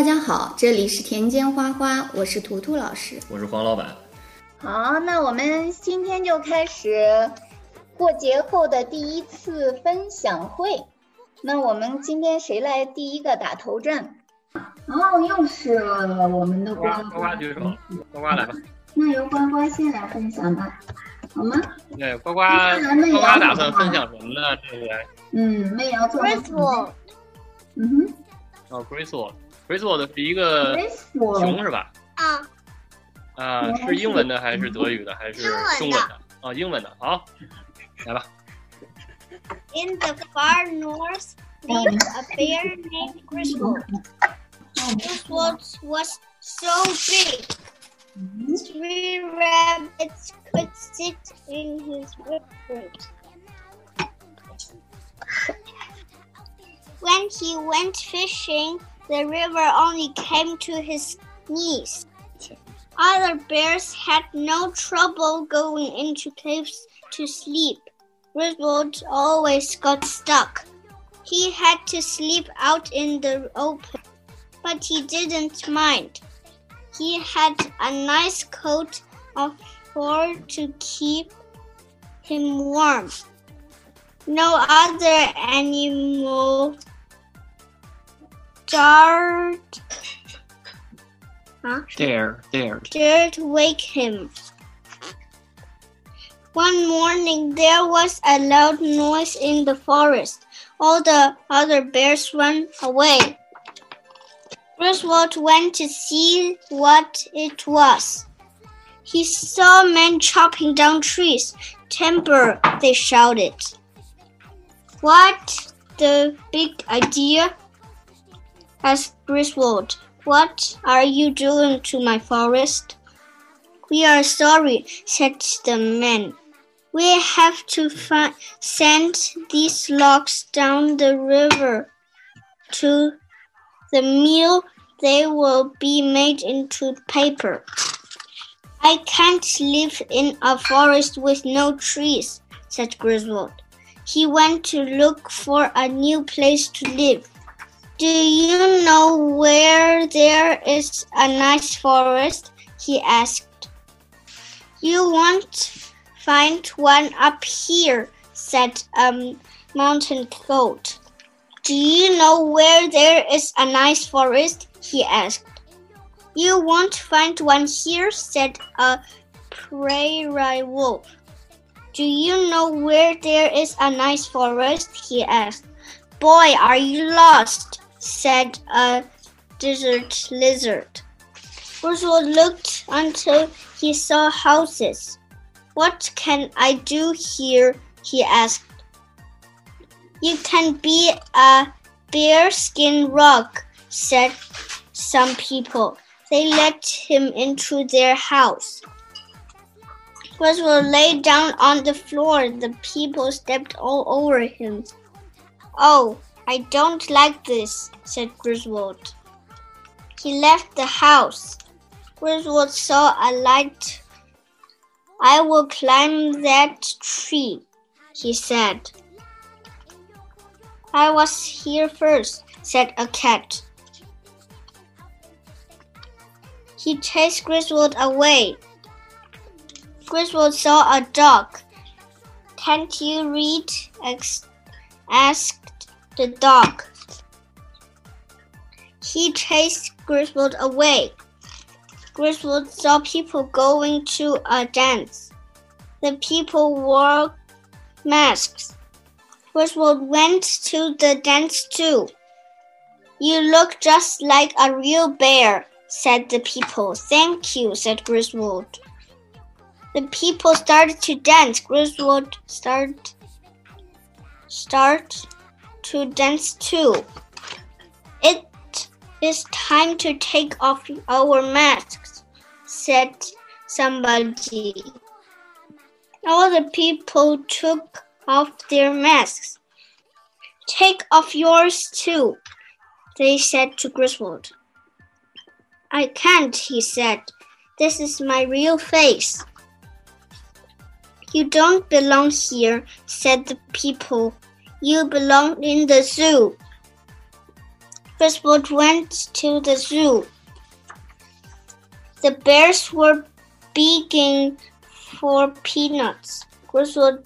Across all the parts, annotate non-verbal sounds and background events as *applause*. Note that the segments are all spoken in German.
大家好，这里是田间花花，我是图图老师。我是黄老板。好，那我们今天就开始过节后的第一次分享会。那我们今天谁来第一个打头阵？哦，又是我们的呱呱呱举手，呱呱来吧。那由呱呱先来分享吧，好吗？对，呱呱呱呱打算分享什么呢？这个？嗯，妹瑶做。Graceful。嗯哼。哦，Graceful，Graceful 的是一个熊是吧？啊。啊，是英文的还是德语的还是中文的？哦，英文的。好，来吧。In the far north lived a bear named Griswold. Griswold was so big. Three rabbits could sit in his footprints. When he went fishing, the river only came to his knees. Other bears had no trouble going into caves to sleep. Griswold always got stuck. He had to sleep out in the open, but he didn't mind. He had a nice coat of fur to keep him warm. No other animal dared, huh? dare, dared, dared wake him. One morning there was a loud noise in the forest. All the other bears ran away. Griswold went to see what it was. He saw men chopping down trees. Timber, they shouted. What the big idea? Asked Griswold. What are you doing to my forest? We are sorry, said the men. We have to send these logs down the river to the mill. They will be made into paper. I can't live in a forest with no trees, said Griswold. He went to look for a new place to live. Do you know where there is a nice forest? he asked. You won't Find one up here, said a mountain goat. Do you know where there is a nice forest? he asked. You won't find one here, said a prairie wolf. Do you know where there is a nice forest? he asked. Boy, are you lost? Said a desert lizard. Griswold looked until he saw houses. What can I do here? he asked. You can be a bearskin rug, said some people. They let him into their house. Griswold lay down on the floor. The people stepped all over him. Oh, I don't like this, said Griswold. He left the house. Griswold saw a light I will climb that tree, he said. I was here first, said a cat. He chased Griswold away. Griswold saw a dog. Can't you read? asked the dog. He chased Griswold away. Griswold saw people going to a dance. The people wore masks. Griswold went to the dance too. You look just like a real bear, said the people. Thank you, said Griswold. The people started to dance. Griswold started start to dance too. It is time to take off our masks said somebody. All the people took off their masks. Take off yours too, they said to Griswold. I can't, he said. This is my real face. You don't belong here, said the people. You belong in the zoo. Griswold went to the zoo. The bears were begging for peanuts. Griswold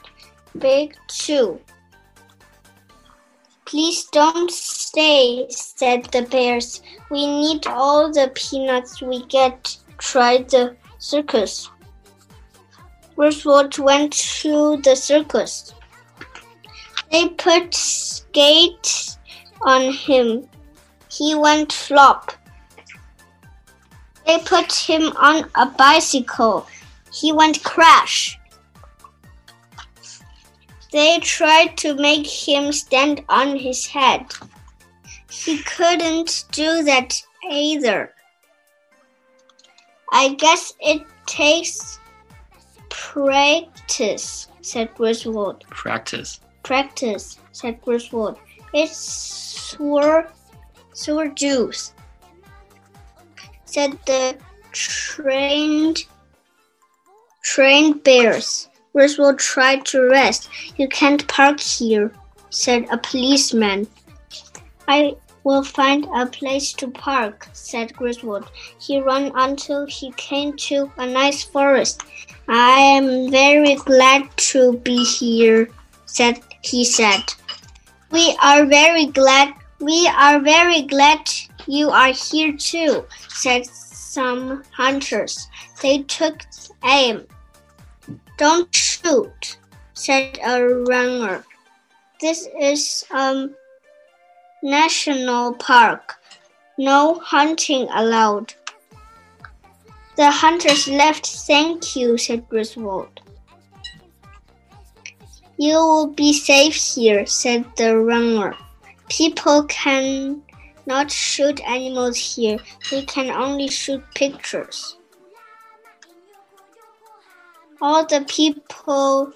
begged too. Please don't stay, said the bears. We need all the peanuts we get. Tried the circus. Griswold went to the circus. They put skates on him. He went flop. They put him on a bicycle. He went crash. They tried to make him stand on his head. He couldn't do that either. I guess it takes practice, said Griswold. Practice. Practice, said Griswold. It's sore, sore juice, said the trained, trained bears. Griswold tried to rest. You can't park here, said a policeman. I will find a place to park, said Griswold. He ran until he came to a nice forest. I am very glad to be here, said he said. We are very glad we are very glad you are here too, said some hunters. They took aim. Don't shoot, said a runner. This is a national park. No hunting allowed. The hunters left. Thank you, said Griswold. You will be safe here, said the runner. People can not shoot animals here. They can only shoot pictures. All the people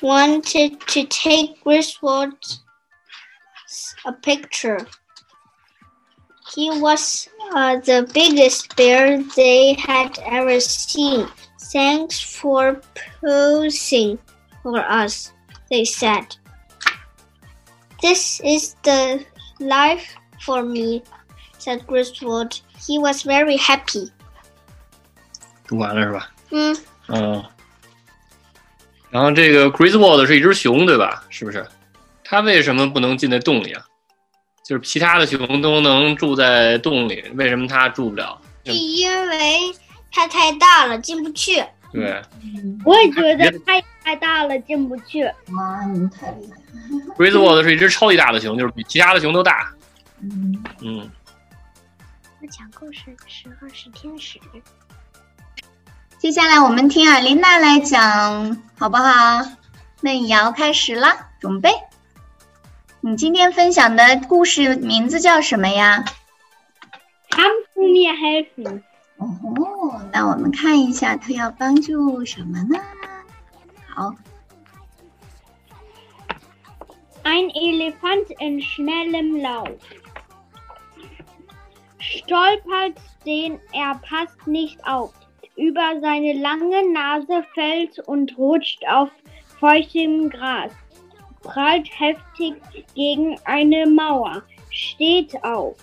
wanted to take Griswold a picture. He was uh, the biggest bear they had ever seen. Thanks for posing for us, they said. This is the life for me, said Griswold. He was very happy. 读完了是吧？嗯，嗯。然后这个 Griswold 是一只熊，对吧？是不是？它为什么不能进在洞里啊？就是其他的熊都能住在洞里，为什么它住不了？是因为它太大了，进不去。对，我也觉得它 太大了，进不去。哇，你们太厉害了！*laughs* Griswold 是一只超级大的熊，就是比其他的熊都大。嗯，嗯，我讲故事时候是天使。接下来我们听尔琳娜来讲，好不好？那也要开始啦，准备。你今天分享的故事名字叫什么呀？Kannst du mir helfen? 哦，那我们看一下他要帮助什么呢？好，Ein Elefant in schnellem Lauf. Stolpert, den er passt nicht auf. Über seine lange Nase fällt und rutscht auf feuchtem Gras. Prallt heftig gegen eine Mauer. Steht auf.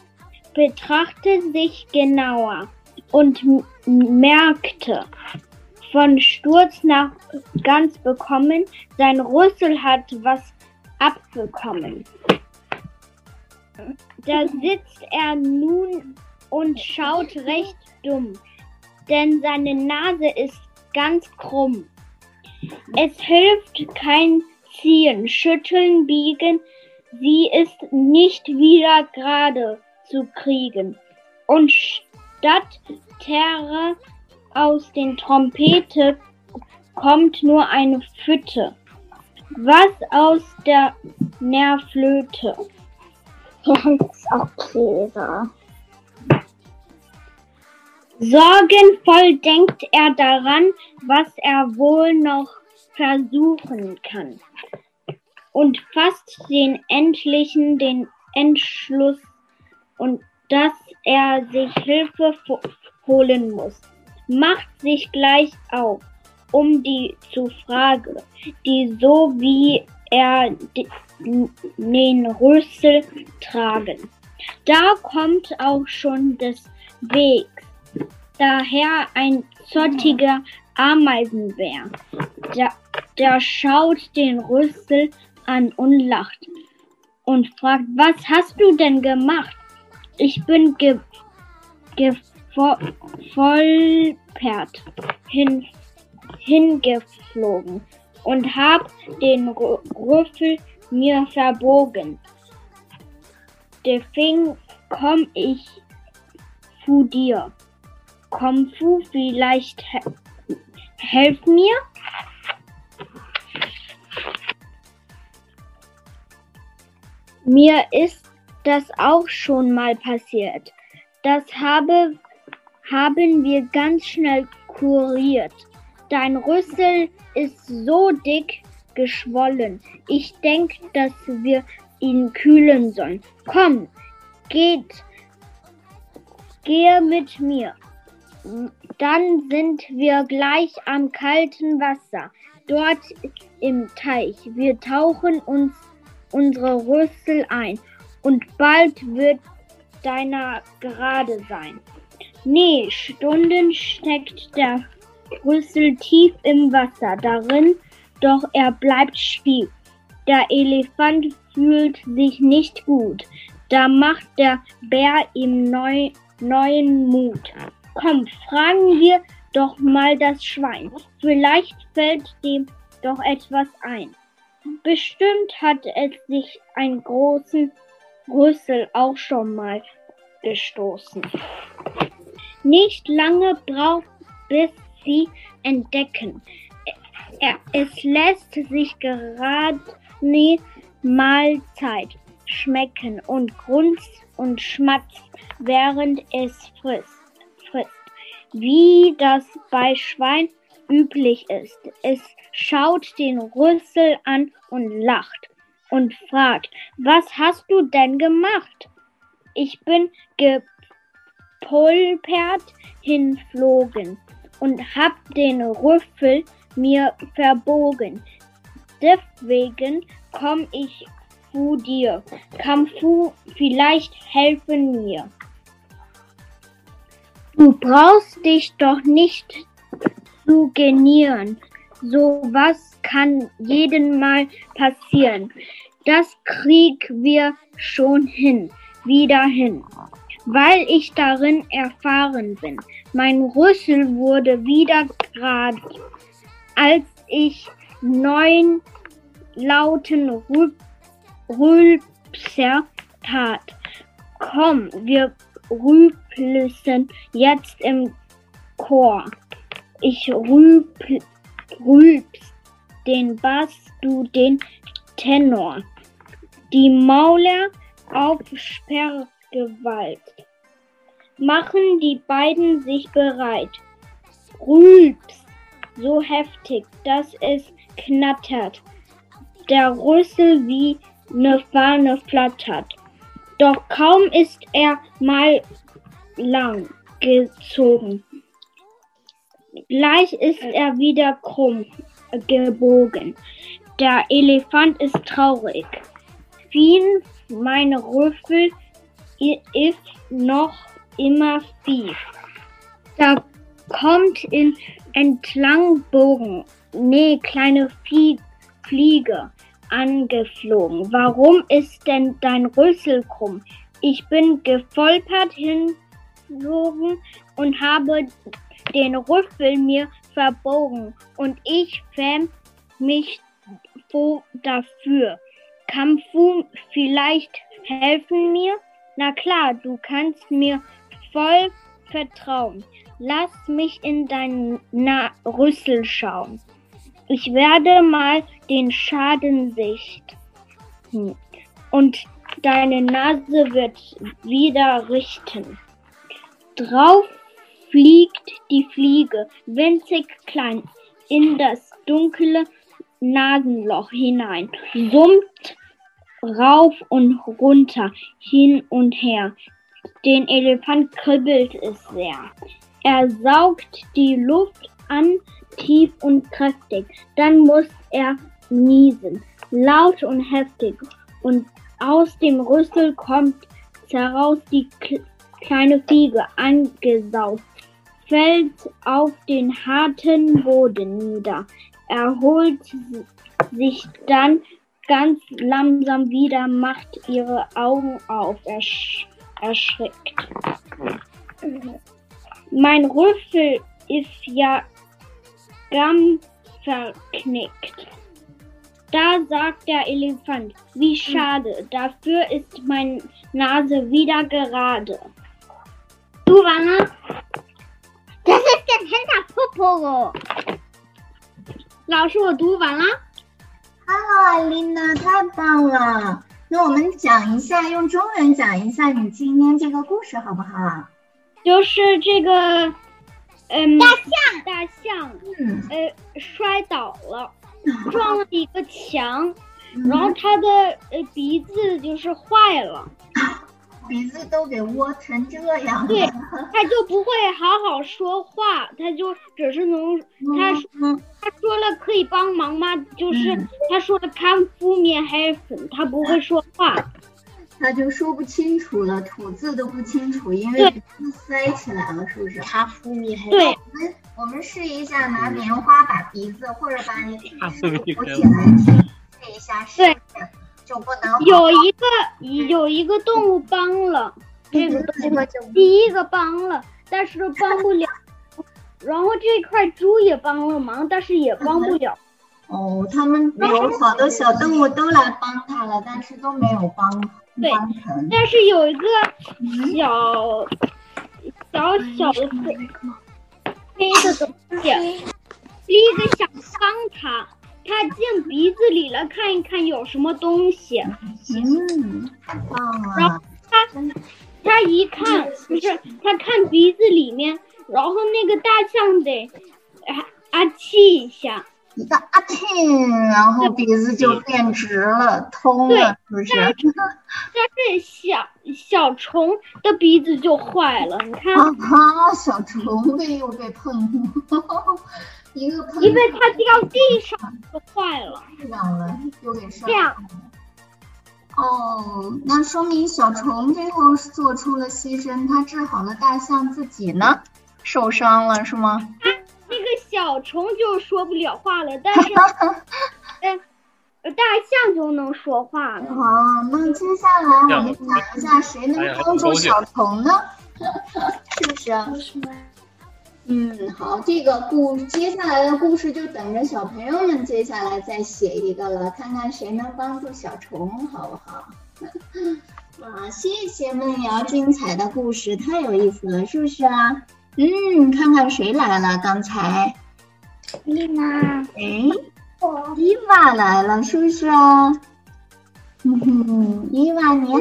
Betrachtet sich genauer und merkte, von Sturz nach ganz bekommen, sein Rüssel hat was abbekommen. Da sitzt er nun und schaut recht dumm, denn seine Nase ist ganz krumm. Es hilft kein Ziehen, Schütteln, Biegen, sie ist nicht wieder gerade zu kriegen. Und statt Terre aus den Trompete kommt nur eine Fütte. Was aus der Nervflöte? *laughs* ist auch Käse. Sorgenvoll denkt er daran, was er wohl noch versuchen kann. Und fasst den endlichen den Entschluss und dass er sich Hilfe holen muss. Macht sich gleich auf, um die zu fragen, die so wie er den Rüssel tragen. Da kommt auch schon des Wegs daher ein zottiger Ameisenbär. Der, der schaut den Rüssel an und lacht und fragt, was hast du denn gemacht? Ich bin ge, gefolpert hin, hingeflogen und hab den Rüffel mir verbogen. Deswegen komm ich zu dir. Komm Fu, vielleicht he helf mir? Mir ist das auch schon mal passiert. Das habe, haben wir ganz schnell kuriert. Dein Rüssel ist so dick geschwollen. Ich denke, dass wir ihn kühlen sollen. Komm, geht, gehe mit mir. Dann sind wir gleich am kalten Wasser, dort im Teich. Wir tauchen uns unsere Rüssel ein und bald wird deiner gerade sein. Nee, Stunden steckt der Rüssel tief im Wasser darin, doch er bleibt schief. Der Elefant fühlt sich nicht gut. Da macht der Bär ihm neu, neuen Mut. Komm, fragen wir doch mal das Schwein. Vielleicht fällt dem doch etwas ein. Bestimmt hat es sich einen großen Rüssel auch schon mal gestoßen. Nicht lange braucht, bis sie entdecken. Es lässt sich gerade nie Mahlzeit schmecken und grunzt und schmatzt, während es frisst frisst, wie das bei Schwein üblich ist. Es schaut den Rüssel an und lacht und fragt, was hast du denn gemacht? Ich bin gepulpert hinflogen und hab den Rüffel mir verbogen. Deswegen komm ich zu dir. Kannst du vielleicht helfen mir? Du brauchst dich doch nicht zu genieren. So was kann jeden Mal passieren. Das krieg wir schon hin, wieder hin, weil ich darin erfahren bin. Mein Rüssel wurde wieder gerade, als ich neun lauten Rülpser tat. Komm, wir rüpelsen jetzt im Chor. Ich rüpl, rülps den Bass, du den Tenor. Die Mauler auf Sperrgewalt. Machen die beiden sich bereit. Rülps so heftig, dass es knattert. Der Rüssel wie ne Fahne flattert. Doch kaum ist er mal lang gezogen, gleich ist er wieder krumm gebogen. Der Elefant ist traurig. Fien, meine Rüffel ist noch immer fies. Da kommt in Entlangbogen, nee, kleine Fliege angeflogen. Warum ist denn dein Rüssel krumm? Ich bin gefolpert hinflogen und habe den Rüffel mir verbogen und ich fähm mich froh dafür. Du vielleicht helfen mir? Na klar, du kannst mir voll vertrauen. Lass mich in deinen Rüssel schauen. Ich werde mal den Schaden sichten und deine Nase wird wieder richten. Drauf fliegt die Fliege, winzig klein, in das dunkle Nasenloch hinein, summt rauf und runter, hin und her. Den Elefant kribbelt es sehr. Er saugt die Luft an, tief und kräftig. Dann muss er niesen, laut und heftig. Und aus dem Rüssel kommt heraus die kl- kleine Fliege, angesaust, fällt auf den harten Boden nieder, erholt sich dann ganz langsam wieder, macht ihre Augen auf, ersch erschreckt. Mein Rüffel ist ja ganz verknickt. Da sagt der Elefant, wie schade, dafür ist meine Nase wieder gerade. Du, Wanne? Das ist der Hinterpopo. 老师，我读完了。 Hello，丽娜，太棒了！那我们讲一下，用中文讲一下你今天这个故事好不好？就是这个，嗯，大象，大象，嗯，呃，摔倒了，撞了一个墙，嗯然后它的呃鼻子就是坏了，鼻子都给窝成这样了。对他就不会好好说话，他就只是能，他说嗯。他说了可以帮忙吗？就是嗯。它说的 kann fu mir helfen，它不会说话，他就说不清楚了，吐字都不清楚，因为塞起来了，是不是？他敷面还对，我们我们试一下拿棉花把鼻子或者把你 *laughs* 他敷米捂起来试一下，试一下就不能有一个有一个动物帮了，这个动物第一个帮了，但是帮不了。然后这块猪也帮了忙，但是也帮不了。哦，他们有好多小动物都来帮他了，但是都没有帮对帮。但是有一个小小小的黑黑的东西，第一个想帮他，他进鼻子里了，看一看有什么东西。嗯，棒然后啊！他他一看，不是他看鼻子里面，然后那个大象得啊啊气一下，一个啊气，然后鼻子就变直了，通了，是不是？但是小小虫的鼻子就坏了，你看，啊，小虫被又被碰，一个碰因为它掉地上就坏了。上了，又给摔这样了。哦，那说明小虫最后做出了牺牲，它治好了大象自己呢，受伤了是吗？那个小虫就说不了话了，但是 *laughs* 大象就能说话了。好，那接下来我们讲一下谁能帮助小虫呢？*laughs* 是不是？嗯，好，这个故接下来的故事就等着小朋友们接下来再写一个了，看看谁能帮助小虫，好不好？*laughs* 哇，谢谢梦瑶精彩的故事，太有意思了，是不是啊？嗯，看看谁来了，刚才，丽娜，哎，伊娃来了，是不是啊？嗯哼，伊娃你好。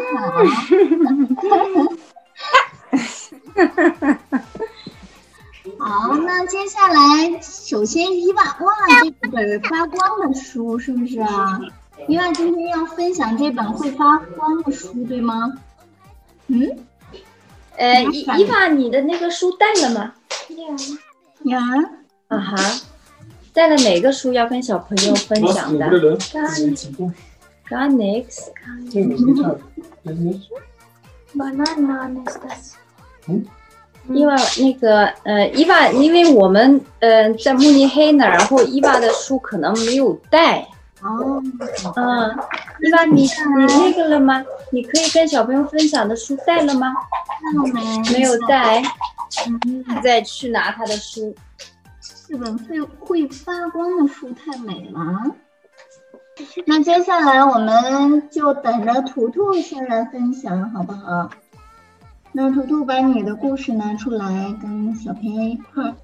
好，那接下来首先伊娃，哇，这本发光的书是不是啊？伊娃今天要分享这本会发光的书，对吗？嗯，呃，伊伊娃，你的那个书带了吗？呀，啊哈，带了哪个书要跟小朋友分享的 Brille? Gar Die sieht 伊娃，那个呃，伊娃，因为我们呃在慕尼黑呢，然后伊娃的书可能没有带。哦，嗯，伊娃，你你那个了吗？你可以跟小朋友分享的书带了吗？没？没有带，嗯，再去拿他的书。这本会会发光的书太美了。那接下来我们就等着图图先来分享，好不好？那图图把你的故事拿出来，跟小朋友一块儿。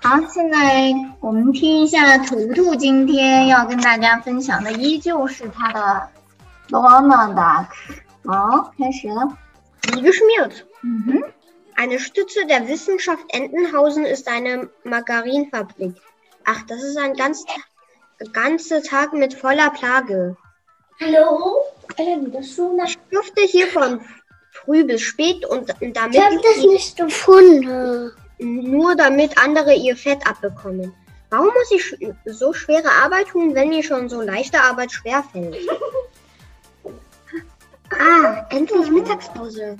好，现在我们听一下图图今天要跟大家分享的，依旧是他的罗纳达。好，开始了。 Wie geschmiert. 嗯哼， Eine Stütze der Wissenschaft Entenhausen ist eine Margarinfabrik. Ach, das ist ein ganz, ganzer Tag mit voller Plage. Hallo? Ellen, das schon Ich dürfte hier von früh bis spät und damit Ich habe das nicht gefunden. nur damit andere ihr Fett abbekommen. Warum muss ich so schwere Arbeit tun, wenn mir schon so leichte Arbeit schwerfällt? *laughs* Ah, endlich Mittagspause.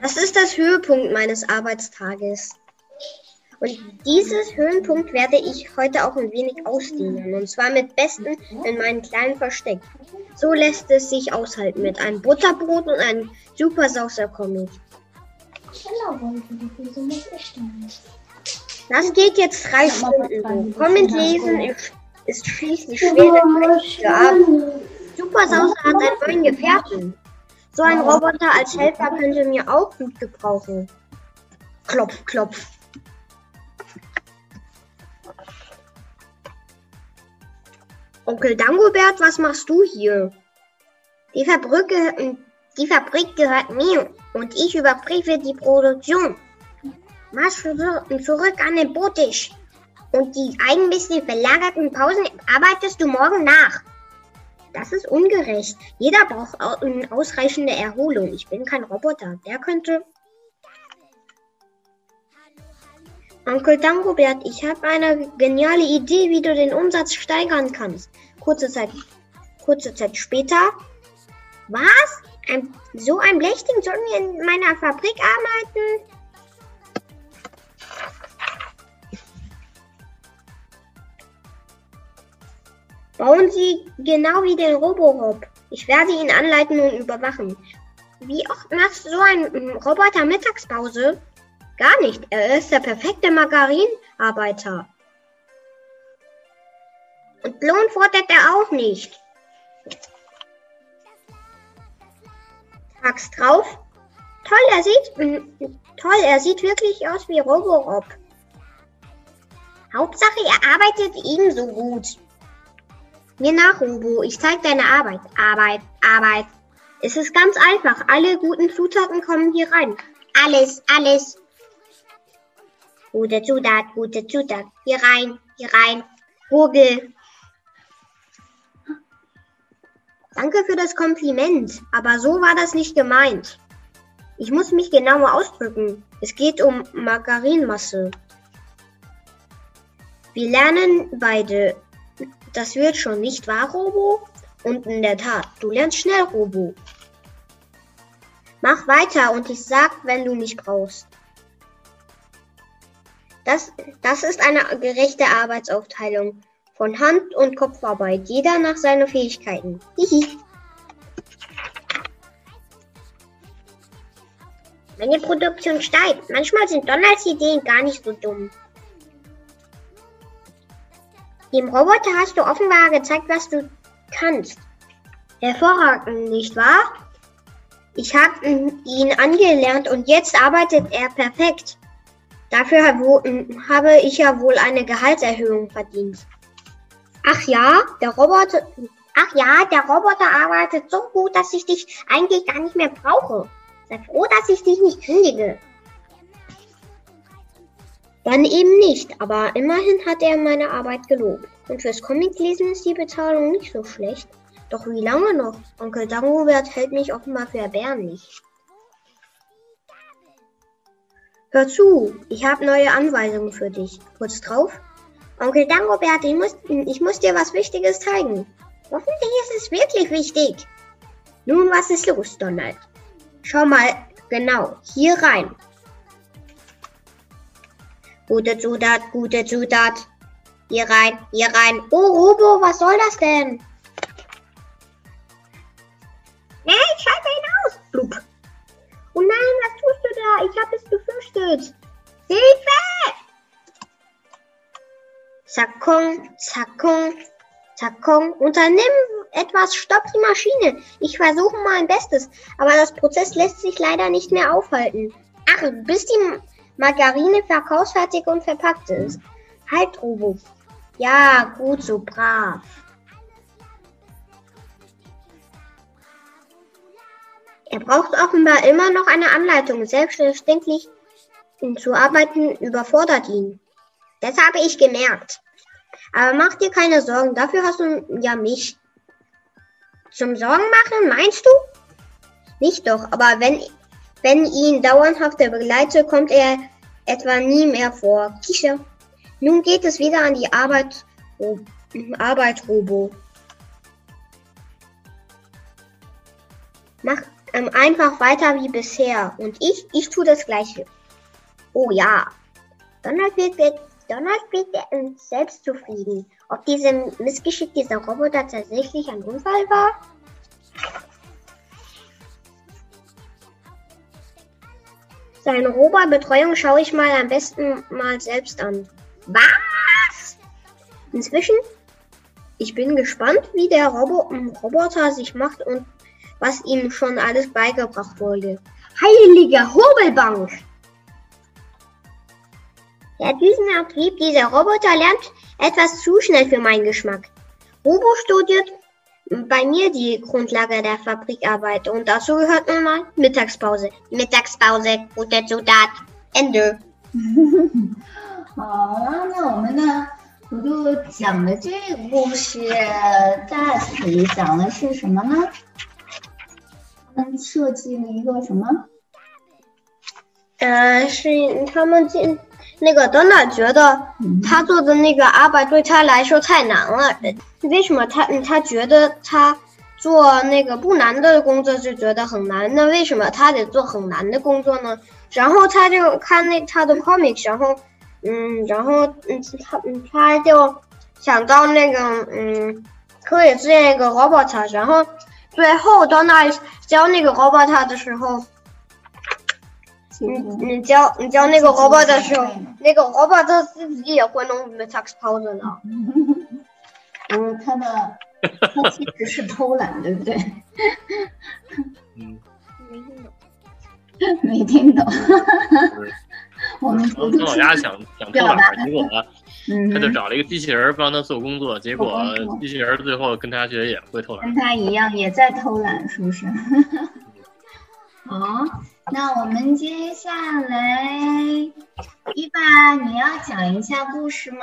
Das ist das Höhepunkt meines Arbeitstages. Und dieses Höhenpunkt werde ich heute auch ein wenig ausdehnen. Und zwar mit Besten in meinem kleinen Versteck. So lässt es sich aushalten mit einem Butterbrot und einem super saucer Comic. Das geht jetzt drei Stunden. Comment lesen ist, schließlich schwer für Abend. Super Saucer hat einen neuen Gefährten. So ein Roboter als Helfer könnte mir auch gut gebrauchen. Klopf, klopf. Onkel Dangobert, was machst du hier? Die Fabrik, ge- die Fabrik gehört mir und ich überprüfe die Produktion. Marsch zu- zurück an den Boottisch. Und die eigenmäßig verlagerten Pausen arbeitest du morgen nach. Das ist ungerecht. Jeder braucht ausreichende Erholung. Ich bin kein Roboter. Der könnte. Onkel Dangobert, ich habe eine geniale Idee, wie du den Umsatz steigern kannst. Kurze Zeit, kurze Zeit später. Was? Ein, so ein Blechding soll mir in meiner Fabrik arbeiten? Bauen Sie genau wie den Roborob. Ich werde ihn anleiten und überwachen. Wie oft macht so ein mm, Roboter Mittagspause? Gar nicht. Er ist der perfekte Margarinarbeiter. Und Lohn fordert er auch nicht. Tags drauf. Toll, er sieht, toll, er sieht wirklich aus wie Roborob. Hauptsache, er arbeitet ebenso gut. Mir nach, Robo. Ich zeig deine Arbeit. Arbeit, Arbeit. Es ist ganz einfach. Alle guten Zutaten kommen hier rein. Alles, alles. Gute Zutat, gute Zutat. Hier rein, hier rein. Vogel. Danke für das Kompliment, aber so war das nicht gemeint. Ich muss mich genauer ausdrücken. Es geht um Margarinmasse. Wir lernen beide. Das wird schon, nicht wahr, Robo? Und in der Tat, du lernst schnell, Robo. Mach weiter und ich sag, wenn du mich brauchst. Das, das ist eine gerechte Arbeitsaufteilung von Hand- und Kopfarbeit, jeder nach seinen Fähigkeiten. Hihi. Meine Produktion steigt. Manchmal sind Donalds Ideen gar nicht so dumm. Dem Roboter hast du offenbar gezeigt, was du kannst. Hervorragend, nicht wahr? Ich habe ihn angelernt und jetzt arbeitet er perfekt. Dafür habe ich ja wohl eine Gehaltserhöhung verdient. Ach ja, der Roboter. Ach ja, der Roboter arbeitet so gut, dass ich dich eigentlich gar nicht mehr brauche. Sei froh, dass ich dich nicht kündige. Dann eben nicht, aber immerhin hat er meine Arbeit gelobt. Und fürs Comiclesen ist die Bezahlung nicht so schlecht. Doch wie lange noch? Onkel Dangobert hält mich offenbar für erbärmlich. Hör zu, ich habe neue Anweisungen für dich. Kurz drauf. Onkel Dangobert, ich muss, ich muss dir was Wichtiges zeigen. Hoffentlich ist es wirklich wichtig. Nun, was ist los, Donald? Schau mal genau hier rein. Gute Zutat, gute Zutat. Hier rein, hier rein. Oh, Robo, was soll das denn? Nein, schalt hinaus! Blub. Oh nein, was da? Ich habe es befürchtet. Hilfe! Zackong, zackong, zackong. Unternimm etwas, stopp die Maschine. Ich versuche mein Bestes, aber das Prozess lässt sich leider nicht mehr aufhalten. Ach, bis die Margarine verkaufsfertig und verpackt ist. Halt, Robo. Ja, gut so, brav. Er braucht offenbar immer noch eine Anleitung. Selbstverständlich zu arbeiten überfordert ihn. Das habe ich gemerkt. Aber mach dir keine Sorgen, dafür hast du ja mich. Zum Sorgen machen, meinst du? Nicht doch, aber wenn, wenn ihn dauerhafte begleite, kommt er etwa nie mehr vor. Kicher. Nun geht es wieder an die Arbeit Arbeitsrobo. Mach ähm, einfach weiter wie bisher. Und ich, ich tue das Gleiche. Oh ja. Donald wird, wird, Donald wird ähm, selbstzufrieden. Ob diese Missgeschick dieser Roboter tatsächlich ein Unfall war? Seine Roboterbetreuung schaue ich mal am besten mal selbst an. Was? Inzwischen? Ich bin gespannt, wie der Robo Roboter sich macht und was ihm schon alles beigebracht wurde. Heilige Hobelbank! Der Düsenantrieb dieser Roboter lernt etwas zu schnell für meinen Geschmack. Robo studiert bei mir die Grundlage der Fabrikarbeit und dazu gehört nun mal Mittagspause. Mittagspause, gute Zutat. Ende. 好了，那我们的图图讲的这个故事，大体讲的是什么呢？ 他们设计了一个什么？呃，是他们进那个 Donna 觉得他做的那个 Arbeit 对他来说太难了。为什么他他觉得他做那个不难的工作就觉得很难？那为什么他得做很难的工作呢？然后他就看那他的 comics，然后嗯，然后嗯他嗯他就想到那个嗯可以建一个 robot，然后最后 Donna 教那个 robot 的时候。你你教你教那个 robot 的时候，那个 robot 自己也会弄 mittagspause 呢。*laughs* 嗯，他的他其实是偷懒，对不对？嗯，没听懂。*laughs* 我们然后跟老家想想偷懒儿，结果嗯他就找了一个机器人儿帮他做工作，结果机器人儿最后跟他学也会偷懒跟。他一样也在偷懒，是不是？*laughs* 好，那我们接下来，伊爸，你要讲一下故事吗？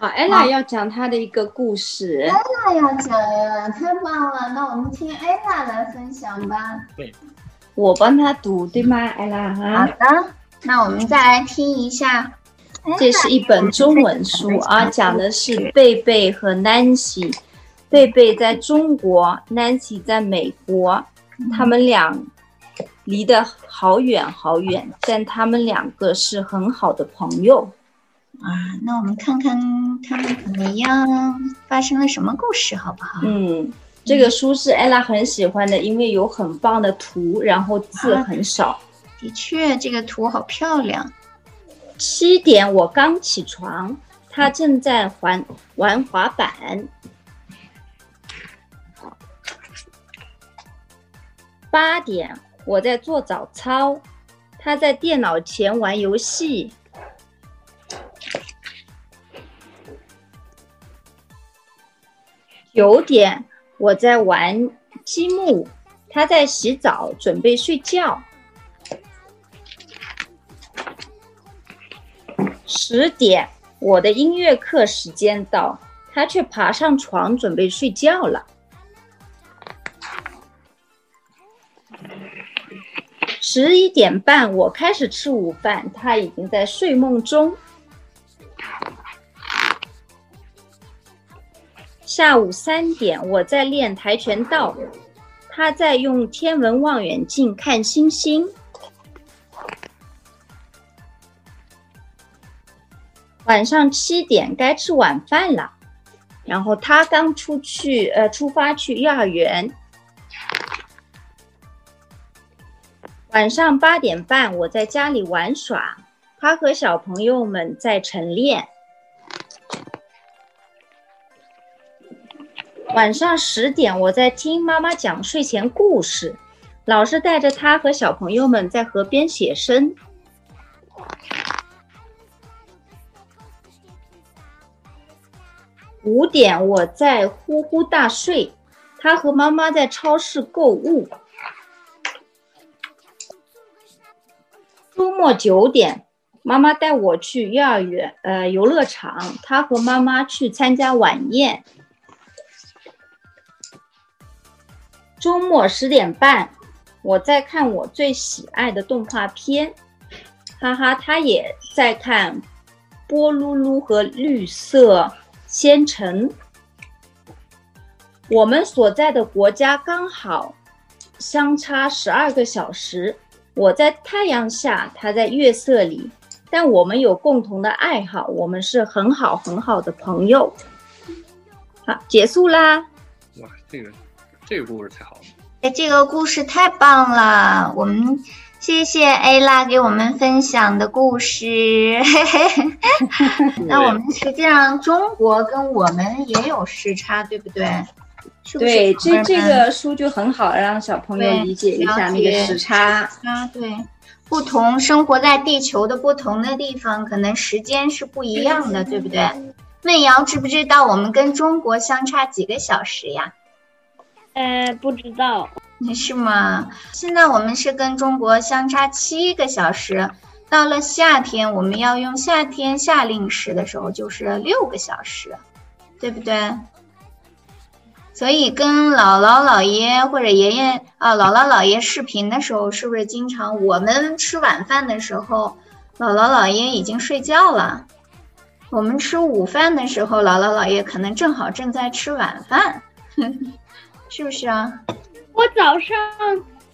啊，ella 要讲她的一个故事。那要讲呀，太棒了！那我们听艾拉来分享吧。对我帮她读，对吗，ella 好？的，那我们再来听一下。这是一本中文书啊，讲的是贝贝和 Nancy。贝贝在中国，Nancy 在美国，他们俩离得好远好远，但他们两个是很好的朋友。啊，那我们看看他们怎么样，发生了什么故事，好不好？嗯，这个书是 ella 很喜欢的，因为有很棒的图，然后字很少。的确，这个图好漂亮。七点我刚起床，他正在玩玩滑板。八点我在做早操，他在电脑前玩游戏。九点我在玩积木，他在洗澡准备睡觉。十点，我的音乐课时间到，他却爬上床准备睡觉了。十一点半，我开始吃午饭，他已经在睡梦中。下午三点，我在练跆拳道，他在用天文望远镜看星星。晚上七点该吃晚饭了，然后他刚出去，呃，出发去幼儿园。晚上八点半，我在家里玩耍，他和小朋友们在晨练。晚上十点，我在听妈妈讲睡前故事，老师带着他和小朋友们在河边写生。五点，我在呼呼大睡，他和妈妈在超市购物。周末九点，妈妈带我去幼儿园，呃，游乐场，他和妈妈去参加晚宴。周末十点半，我在看我最喜爱的动画片，哈哈，他也在看波噜噜和绿色先晨。我们所在的国家刚好相差十二个小时。我在太阳下，他在月色里，但我们有共同的爱好，我们是很好很好的朋友。好，结束啦。哇，这个这个故事太好了。哎，这个故事太棒了！我们谢谢 A 拉给我们分享的故事。*laughs* 那我们实际上中国跟我们也有时差，对不对？是不是对，这这个书就很好，让小朋友理解一下那个时差。啊，对，不同生活在地球的不同的地方，可能时间是不一样的，对不对？魏瑶知不知道我们跟中国相差几个小时呀？呃，不知道。是吗？现在我们是跟中国相差七个小时。到了夏天，我们要用夏天夏令时的时候，就是六个小时，对不对？所以跟姥姥姥爷或者爷爷啊姥姥姥爷视频的时候，是不是经常我们吃晚饭的时候，姥姥姥爷已经睡觉了？我们吃午饭的时候，姥姥姥爷可能正好正在吃晚饭，*laughs* 是不是啊？我早上，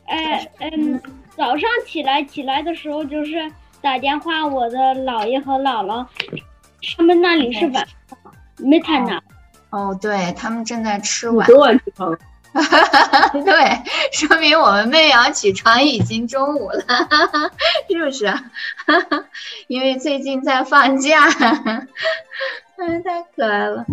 呃嗯，早上起来起来的时候就是打电话，我的姥爷和姥姥，他们那里是晚上，没太难。哦，对他们正在吃你晚，多晚起床？*laughs* 对，说明我们妹瑶起床已经中午了，*laughs* 是不是？*laughs* 因为最近在放假，嗯，太可爱了。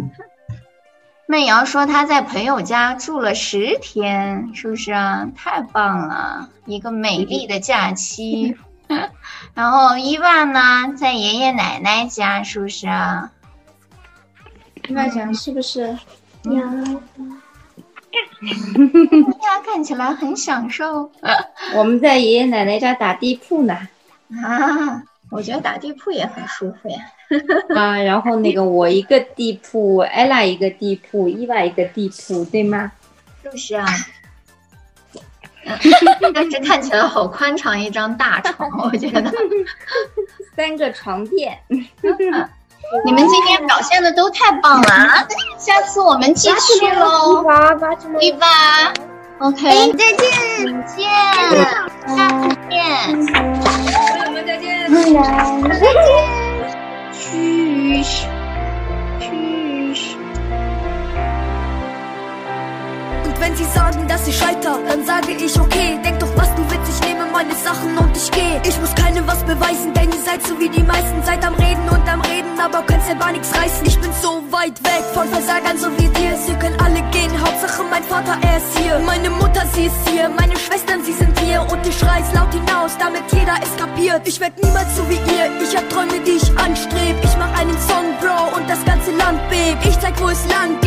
妹瑶说她在朋友家住了十天，是不是啊？太棒了，一个美丽的假期。*laughs* 然后伊万呢，在爷爷奶奶家，是不是啊？伊万讲是不是？他 *laughs* 看起来很享受我们在爷爷奶奶家打地铺呢。啊！我觉得打地铺也很舒服呀。*laughs* 啊，然后那个我一个地铺，ella 一个地铺，伊娃一个地铺，对吗？是不是啊？嗯但是看起来好宽敞一张大床，我觉得 *laughs* 三个床垫。*laughs* 你们今天表现的都太棒了啊！下次我们继续喽，对吧，OK，再见，再见，下次见，Nein. Tschüss. Tschüss. Und wenn sie sagen, dass ich scheiter, dann sage ich okay. Denk doch, was du willst, ich nehme meine Sachen und ich gehe. Ich muss keinem was beweisen, denn ihr seid so wie die meisten. Seid am Reden und am Reden, aber könnt selber nichts reißen. Ich bin so weit weg von Versagern, so wie dir. Sie können alle gehen, Hauptsache mein Vater, er ist hier. Meine Mutter, sie ist hier. Meine Schwestern, sie sind hier. Und ich schreis laut hinaus, damit jeder es kann kapiert. Ich werd niemals so wie ihr, ich hab Träume, die ich anstreb. Ich mach einen Song, Bro, und das ganze Land bebt. Ich zeig, wo es lang geht,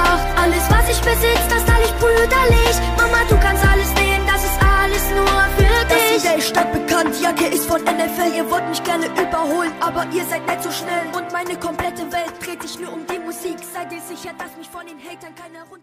Schlacht. Alles, was ich besitze, das teile ich brüderlich. Mama, du kannst alles nehmen, das ist alles nur für dich. Das der Stadt bekannt, Jacke ist von NFL. Ihr wollt mich gerne überholen, aber ihr seid nicht so schnell. Und meine komplette Welt dreht sich nur um die Musik. Seid ihr sicher, dass mich von den Hatern keiner runterkriegt?